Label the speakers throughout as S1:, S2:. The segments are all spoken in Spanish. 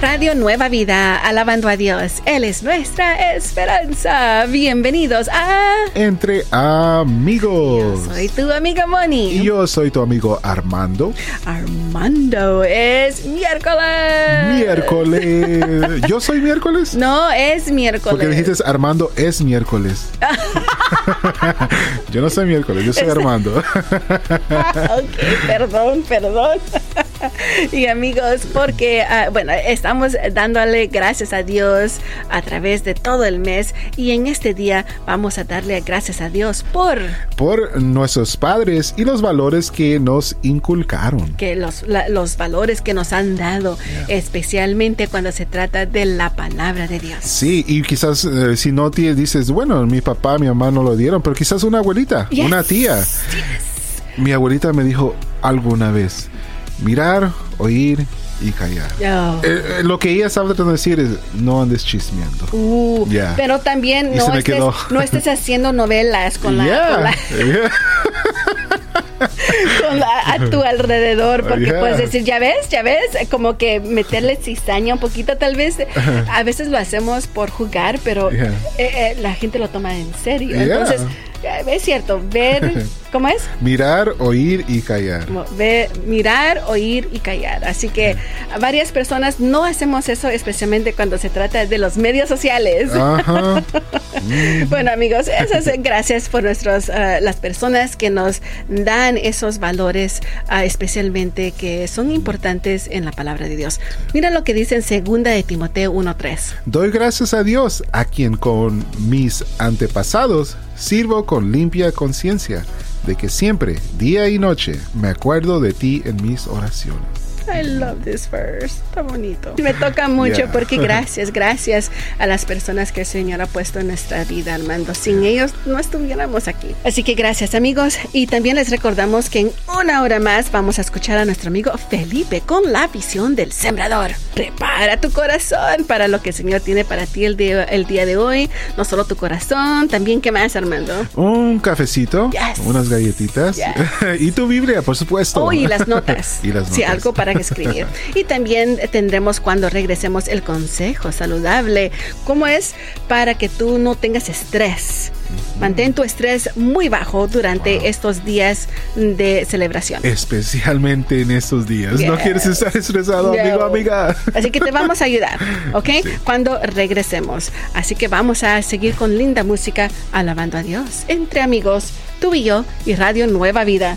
S1: Radio Nueva Vida, alabando a Dios. Él es nuestra esperanza. Bienvenidos a
S2: Entre Amigos.
S1: Soy tu amiga Moni.
S2: Y yo soy tu amigo Armando.
S1: Armando, es miércoles.
S2: Miércoles. ¿Yo soy miércoles?
S1: No, es miércoles.
S2: Porque dijiste Armando es miércoles. yo no soy miércoles, yo soy Armando.
S1: ok, perdón, perdón. y amigos, porque, uh, bueno, estamos dándole gracias a Dios a través de todo el mes y en este día vamos a darle gracias a Dios por...
S2: Por nuestros padres y los valores que nos inculcaron.
S1: Que los, la, los valores que nos han dado, yeah. especialmente cuando se trata de la palabra de Dios.
S2: Sí, y quizás eh, si no te dices, bueno, mi papá, mi mamá no lo dieron, pero quizás una abuelita, yes. una tía. Yes. Mi abuelita me dijo alguna vez, mirar, oír y callar.
S1: Oh.
S2: Eh, eh, lo que ella sabe tratando de decir es no andes chismeando.
S1: Uh,
S2: yeah.
S1: Pero también no estés, no estés, haciendo novelas con la...
S2: Yeah.
S1: Con la...
S2: Yeah.
S1: con la, a tu alrededor, porque yeah. puedes decir, ya ves, ya ves, como que meterle cizaña un poquito, tal vez, a veces lo hacemos por jugar, pero eh, eh, la gente lo toma en serio. Entonces, es cierto, ver, ¿cómo es?
S2: Mirar, oír y callar.
S1: Ver, mirar, oír y callar. Así que varias personas no hacemos eso, especialmente cuando se trata de los medios sociales.
S2: Ajá.
S1: bueno, amigos, esas gracias por nuestros, uh, las personas que nos dan esos valores, uh, especialmente que son importantes en la palabra de Dios. Mira lo que dice en segunda de Timoteo 1.3.
S2: Doy gracias a Dios, a quien con mis antepasados sirvo con limpia conciencia de que siempre, día y noche, me acuerdo de ti en mis oraciones.
S1: I love this verse. Está bonito. Me toca mucho yeah. porque gracias, gracias a las personas que el Señor ha puesto en nuestra vida, Armando. Sin ellos no estuviéramos aquí. Así que gracias, amigos. Y también les recordamos que en una hora más vamos a escuchar a nuestro amigo Felipe con la visión del sembrador. Prepara tu corazón para lo que el Señor tiene para ti el día, el día de hoy. No solo tu corazón, también, ¿qué más, Armando?
S2: Un cafecito,
S1: yes.
S2: unas galletitas
S1: yes.
S2: y tu Biblia, por supuesto.
S1: Oh, y las notas.
S2: y las notas.
S1: Sí, algo para escribir. y también tendremos cuando regresemos el consejo saludable, cómo es para que tú no tengas estrés. Mantén tu estrés muy bajo durante wow. estos días de celebración.
S2: Especialmente en estos días.
S1: Yes.
S2: No quieres estar estresado,
S1: No.
S2: amigo, amiga.
S1: Así que te vamos a ayudar, ¿ok?
S2: Sí.
S1: Cuando regresemos. Así que vamos a seguir con linda música, alabando a Dios. Entre amigos, tú y yo y Radio Nueva Vida.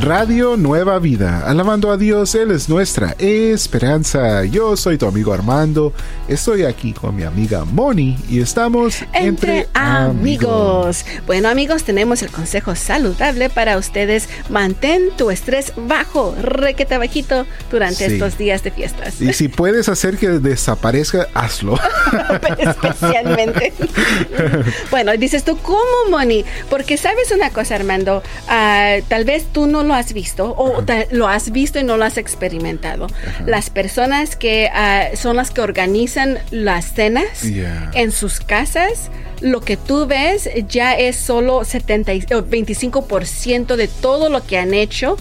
S2: Radio Nueva Vida, alabando a Dios, Él es nuestra esperanza. Yo soy tu amigo Armando, estoy aquí con mi amiga Moni y estamos
S1: entre,
S2: entre
S1: amigos. amigos. Bueno amigos, tenemos el consejo saludable para ustedes. Mantén tu estrés bajo, requete bajito durante sí. estos días de fiestas.
S2: Y si puedes hacer que desaparezca, hazlo.
S1: Especialmente. bueno, dices tú, ¿cómo Moni? Porque sabes una cosa Armando, uh, tal vez tú no lo has visto o lo has visto y no lo has experimentado. Ajá. Las personas que uh, son las que organizan las cenas
S2: yeah.
S1: en sus casas, lo que tú ves ya es solo 70, 25% de todo lo que han hecho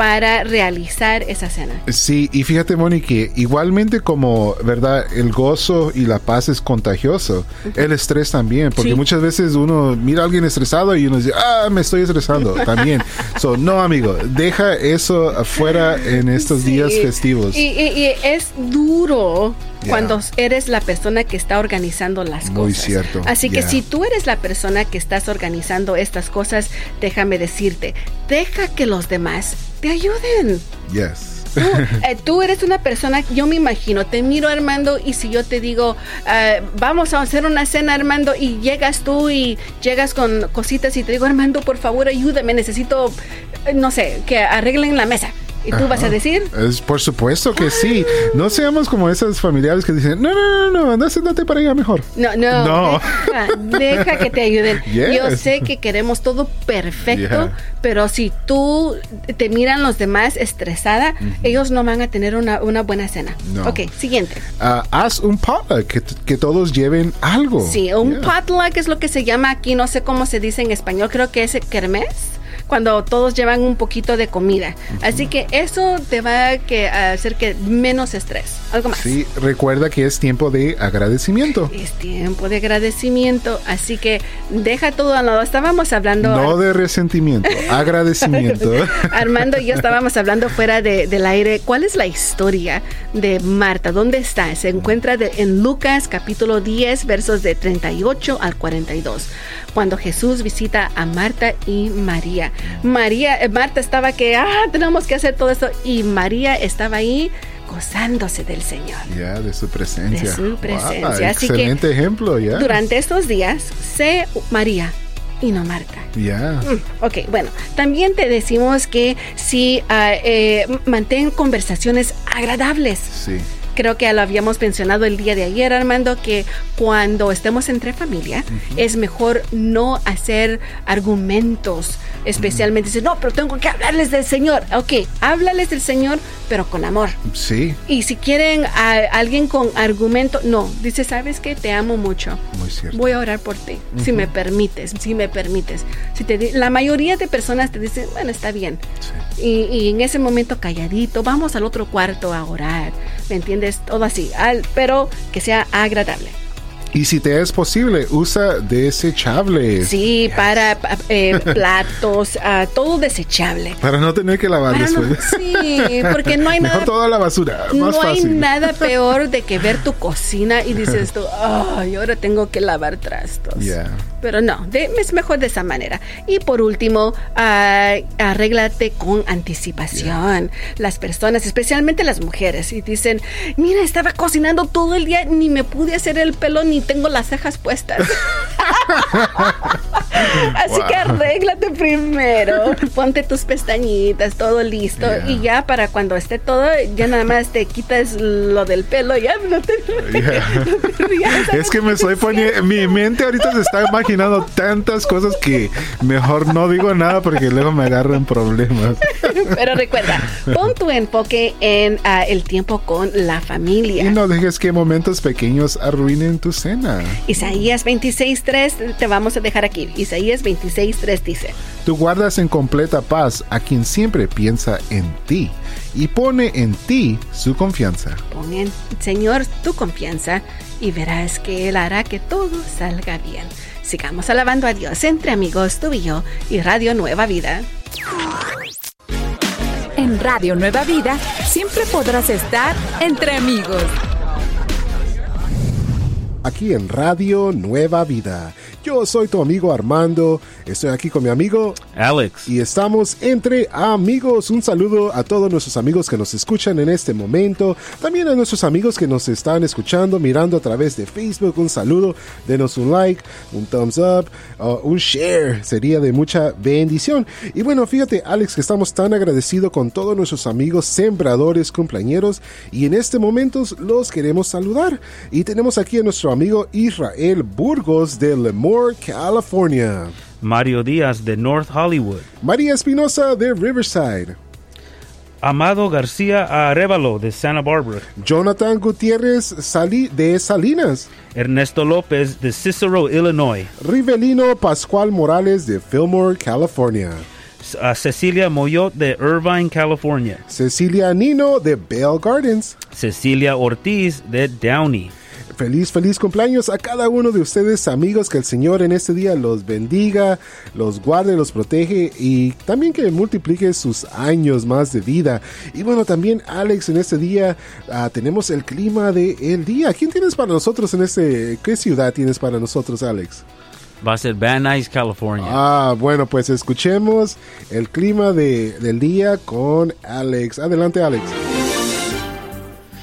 S1: para realizar esa cena.
S2: Sí, y fíjate, Moni, que igualmente como, ¿verdad? El gozo y la paz es contagioso, uh -huh. el estrés también, porque sí. muchas veces uno mira a alguien estresado y uno dice, ah, me estoy estresando también. so, no, amigo, deja eso afuera en estos sí. días festivos.
S1: Y, y, y es duro Yeah. cuando eres la persona que está organizando las
S2: Muy
S1: cosas.
S2: cierto.
S1: Así que si tú eres la persona que estás organizando estas cosas, déjame decirte, deja que los demás te ayuden.
S2: Yes.
S1: eh, tú, eres una persona, yo me imagino, te miro Armando y si yo te digo, uh, vamos a hacer una cena Armando y llegas tú y llegas con cositas y te digo, Armando, por favor, ayúdame, necesito, no sé, que arreglen la mesa. ¿Y tú vas a decir?
S2: Es, por supuesto que sí. No seamos como esos familiares que dicen, no, no, no, no, anda, sentate para allá mejor.
S1: No, no. no. Deja, que te ayuden. Yo sé que queremos todo perfecto, pero si tú te miran los demás estresada, ellos no van a tener una, una buena cena. No. Ok, siguiente.
S2: Uh, haz un potluck, que, que, todos lleven algo.
S1: Sí, un potluck es lo que se llama aquí, no sé cómo se dice en español, creo que es kermés cuando todos llevan un poquito de comida. Así que eso te va a hacer que menos estrés. Algo más.
S2: Sí, recuerda que es tiempo de agradecimiento.
S1: Es tiempo de agradecimiento, así que deja todo a lado. Estábamos hablando...
S2: No de resentimiento, agradecimiento.
S1: Armando y yo estábamos hablando fuera del aire. ¿Cuál es la historia de Marta? ¿Dónde está? Se encuentra en Lucas capítulo 10, versos de 38 al 42 cuando Jesús visita a Marta y María. María, eh, Marta estaba que, ah, tenemos que hacer todo esto y María estaba ahí gozándose del Señor.
S2: Ya, de su presencia.
S1: De su presencia.
S2: excelente ejemplo, ya.
S1: Durante estos días, sé María y no Marta.
S2: Ya.
S1: Mm, ok, bueno, también te decimos que si uh, eh, mantén conversaciones agradables.
S2: Sí
S1: creo que lo habíamos mencionado el día de ayer, Armando, que cuando estemos entre familia es mejor no hacer argumentos, especialmente decir, no, pero tengo que hablarles del Señor. Ok, háblales del Señor, pero con amor.
S2: Sí.
S1: Y si quieren a alguien con argumento, no, dice, ¿sabes qué? Te amo mucho.
S2: Muy cierto.
S1: Voy a orar por ti, si me permites, si me permites. Si te la mayoría de personas te dicen, bueno, está bien. Sí. Y, y en ese momento calladito, vamos al otro cuarto a orar. ¿Me entiendes? Todo así, al, pero que sea agradable.
S2: Y si te es posible, usa desechables.
S1: Sí, para eh, platos, uh, todo desechable.
S2: Para no tener que lavar después.
S1: sí, porque no hay
S2: Mejor
S1: nada.
S2: toda la basura.
S1: no
S2: hay
S1: nada peor de que ver tu cocina y dices tú, ay, ahora tengo que lavar trastos. Pero no, es mejor de esa manera. Y por último, uh, arréglate con anticipación. Las personas, especialmente las mujeres, y dicen, mira, estaba cocinando todo el día, ni me pude hacer el pelo, ni tengo las cejas puestas. Así que arréglate primero, ponte tus pestañitas, todo listo. Y ya para cuando esté todo, ya nada más te quitas lo del pelo, ya no te...
S2: es que me estoy poniendo, mi mente ahorita se está imaginando tantas cosas que mejor no digo nada porque luego me agarran problemas.
S1: Pero recuerda, pon tu enfoque en ah, el tiempo con la familia.
S2: Y no dejes que momentos pequeños arruinen tu cena.
S1: Isaías 26.3 te vamos a dejar aquí. Isaías 26.3 dice.
S2: Tú guardas en completa paz a quien siempre piensa en ti y pone en ti su confianza.
S1: Pon en Señor tu confianza y verás que Él hará que todo salga bien. Sigamos alabando a Dios entre amigos, tú y yo y Radio Nueva Vida.
S3: En Radio Nueva Vida siempre podrás estar entre amigos
S2: aquí en Radio Nueva Vida. Yo soy tu amigo Armando, estoy aquí con mi amigo
S4: Alex.
S2: Y estamos entre amigos. Un saludo a todos nuestros amigos que nos escuchan en este momento. También a nuestros amigos que nos están escuchando, mirando a través de Facebook. Un saludo, denos un like, un thumbs up, uh, un share. Sería de mucha bendición. Y bueno, fíjate Alex que estamos tan agradecidos con todos nuestros amigos sembradores, cumpleañeros. Y en este momento los queremos saludar. Y tenemos aquí a nuestro amigo Israel Burgos de Lemoore, California.
S4: Mario Díaz de North Hollywood.
S2: María Espinosa de Riverside.
S4: Amado García Arevalo de Santa Barbara.
S2: Jonathan Gutiérrez Sali de Salinas.
S4: Ernesto López de Cicero, Illinois.
S2: Rivelino Pascual Morales de Fillmore, California.
S4: Cecilia Moyot de Irvine, California.
S2: Cecilia Nino de Bell Gardens.
S4: Cecilia Ortiz de Downey.
S2: Feliz, feliz cumpleaños a cada uno de ustedes, amigos. Que el Señor en este día los bendiga, los guarde, los protege y también que multiplique sus años más de vida. Y bueno, también Alex, en este día uh, tenemos el clima del el día. ¿Quién tienes para nosotros en este? ¿Qué ciudad tienes para nosotros, Alex?
S4: Va a ser Van Nuys, California.
S2: Ah, bueno, pues escuchemos el clima de, del día con Alex. Adelante, Alex.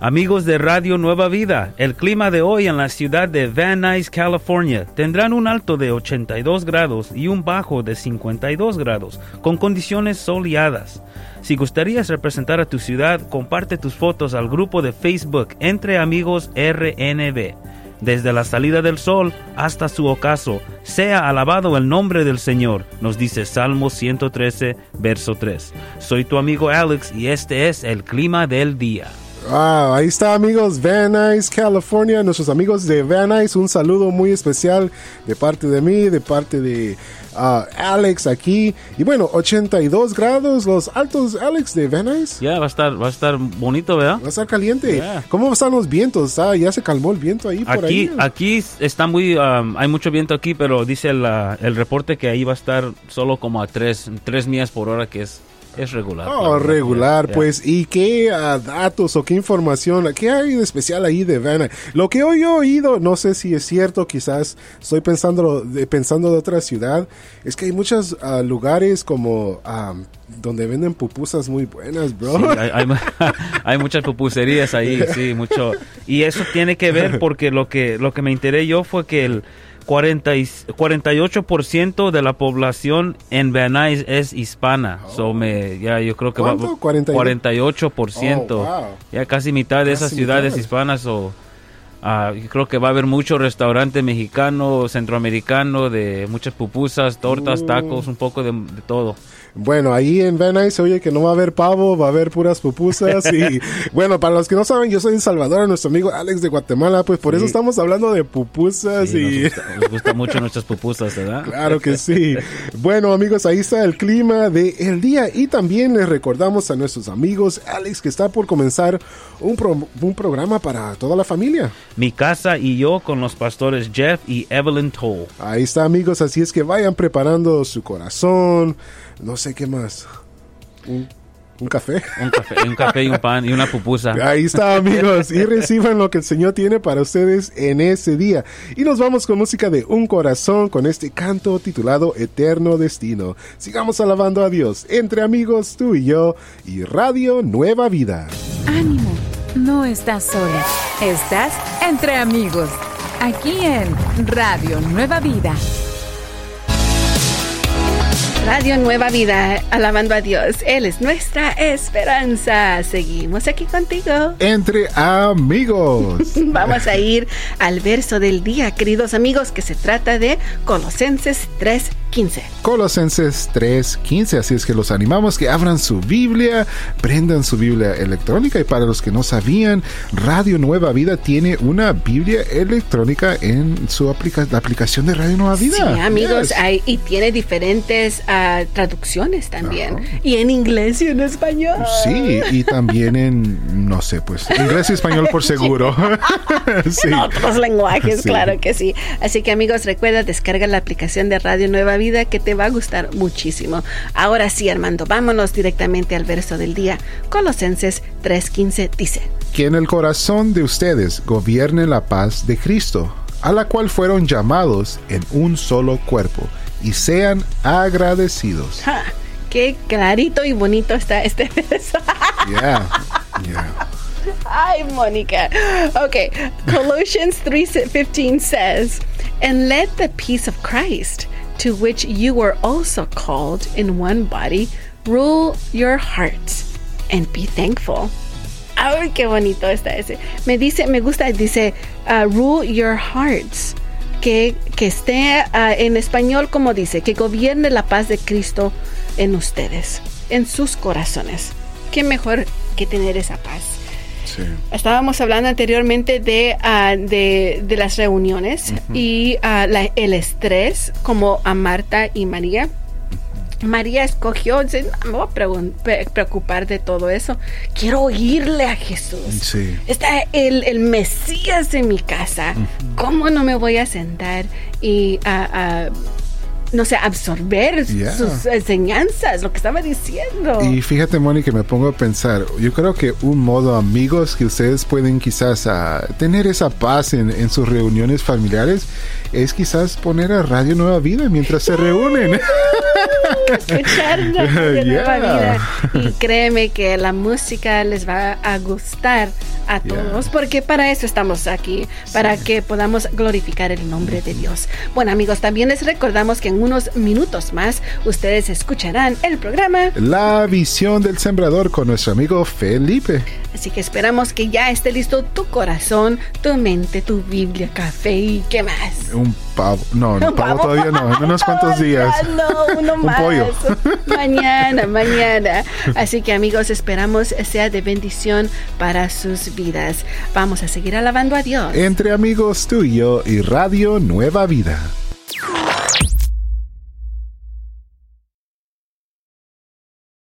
S4: Amigos de Radio Nueva Vida, el clima de hoy en la ciudad de Van Nuys, California, tendrán un alto de 82 grados y un bajo de 52 grados, con condiciones soleadas. Si gustarías representar a tu ciudad, comparte tus fotos al grupo de Facebook Entre Amigos RNB. Desde la salida del sol hasta su ocaso, sea alabado el nombre del Señor, nos dice Salmo 113, verso 3. Soy tu amigo Alex y este es el clima del día.
S2: Ah, ahí está amigos, Van Nuys, California, nuestros amigos de Van Nuys, un saludo muy especial de parte de mí, de parte de ah, Alex aquí. Y bueno, 82 grados, los altos Alex de Van Nuys.
S4: Ya, va a estar, va a estar bonito, ¿verdad?
S2: Va a estar caliente.
S4: Yeah.
S2: ¿Cómo están los vientos? Ah, ya se calmó el viento ahí por
S4: Aquí,
S2: ahí.
S4: aquí está muy, um, hay mucho viento aquí, pero dice el reporte que ahí va a estar solo como a 3, millas por hora, que es, es regular. la
S2: Oh, regular, pues. ¿Y qué ah, datos o qué información? ¿Qué hay de especial ahí de Van Nuys? Lo que hoy he oído, no sé si es cierto, quizás estoy pensando de, pensando de otra ciudad, es que hay muchos ah, lugares como ah, donde venden pupusas muy buenas, bro.
S4: Sí, hay, hay, hay muchas pupuserías ahí, sí, mucho. Y eso tiene que ver porque lo que, lo que me enteré yo fue que el 40 y- 48% de la población en Nuys es hispana. So me, ya yo creo que va
S2: ¿Cuánto? 40 y-
S4: 48%.
S2: Oh, wow.
S4: Ya casi mitad de esas ciudades
S2: mitad.
S4: hispanas o yo creo que va a haber mucho restaurante mexicano, centroamericano, de muchas pupusas, tortas,
S2: Uh.
S4: tacos, un poco de, de todo.
S2: Bueno, ahí en se oye que no va a haber pavo, va a haber puras pupusas. Y bueno, para los que no saben, yo soy de Salvador, nuestro amigo Alex de Guatemala, pues por eso estamos hablando de pupusas
S4: Sí,
S2: y...
S4: nos, gusta, nos gusta mucho nuestras pupusas, ¿verdad?
S2: Claro que sí. Bueno, amigos, ahí está el clima del el día y también les recordamos a nuestros amigos Alex que está por comenzar un, pro- un programa para toda la familia.
S4: Mi casa y yo con los pastores Jeff y Evelyn Toll.
S2: Ahí está, amigos, así es que vayan preparando su corazón, no sé qué más. Un, un café.
S4: Un café, un café y un pan y una pupusa.
S2: Ahí está, amigos. Y reciban lo que el Señor tiene para ustedes en ese día. Y nos vamos con música de Un Corazón con este canto titulado Eterno Destino. Sigamos alabando a Dios entre amigos, tú y yo, y Radio Nueva Vida.
S5: Ánimo, no estás sola. Estás entre amigos. Aquí en Radio Nueva Vida.
S1: Radio Nueva Vida, alabando a Dios. Él es nuestra esperanza. Seguimos aquí contigo.
S3: Entre amigos.
S1: Vamos a ir al verso del día, queridos amigos, que se trata de Colosenses 3:15.
S3: Colosenses 3:15. Así es que los animamos que abran su Biblia, prendan su Biblia electrónica. Y para los que no sabían, Radio Nueva Vida tiene una Biblia electrónica en su aplica la aplicación de Radio Nueva Vida.
S1: Sí, amigos,
S3: Yes.
S1: hay, y tiene diferentes traducciones también. Y en inglés y en español.
S3: Sí, y también en, no sé, pues, inglés y español por seguro. sí.
S1: En otros lenguajes,
S3: Sí.
S1: claro que sí. Así que amigos, recuerda, descarga la aplicación de Radio Nueva Vida que te va a gustar muchísimo. Ahora sí, Armando, vámonos directamente al verso del día. Colosenses 3:15 dice.
S3: Que en el corazón de ustedes gobierne la paz de Cristo, a la cual fueron llamados en un solo cuerpo, y sean agradecidos.
S1: ¡Ja! Qué clarito y bonito está este verso.
S3: Yeah, yeah.
S1: Ay, Mónica. Okay, Colossians 3:15 says, "And let the peace of Christ, to which you were also called in one body, rule your hearts and be thankful." Ay, qué bonito está ese. Me dice, me gusta, dice, uh, rule your hearts. Que, que esté uh, en español como dice, que gobierne la paz de Cristo en ustedes, en sus corazones. Qué mejor que tener esa paz.
S3: Sí.
S1: Estábamos hablando anteriormente de, ah, de, de las reuniones y ah, la- el estrés, como a Marta y María. María escogió, dice, "No me voy a preocupar de todo eso. Quiero oírle a Jesús.
S3: Sí.
S1: Está el, el Mesías en mi casa. ¿Cómo no me voy a sentar y a, a no sé, absorber sus enseñanzas, lo que estaba diciendo.
S2: Y fíjate, Mónica, me pongo a pensar, yo creo que un modo, amigos, que ustedes pueden quizás ah, tener esa paz en, en, sus reuniones familiares, es quizás poner a Radio Nueva Vida mientras se reúnen.
S1: Escuchar Radio Nueva Vida. Y créeme que la música les va a gustar a todos, porque para eso estamos aquí, para que podamos glorificar el nombre de Dios. Bueno, amigos, también les recordamos que en unos minutos más ustedes escucharán el programa
S2: La visión del sembrador con nuestro amigo Felipe.
S1: Así que esperamos que ya esté listo tu corazón, tu mente, tu Biblia, café y qué más.
S2: Un pavo. No, un pavo, todavía no. En unos cuantos días.
S1: No, uno más. pollo. Mañana, mañana. Así que amigos, esperamos sea de bendición para sus vidas. Vamos a seguir alabando a Dios.
S2: Entre amigos tú y yo y Radio Nueva Vida.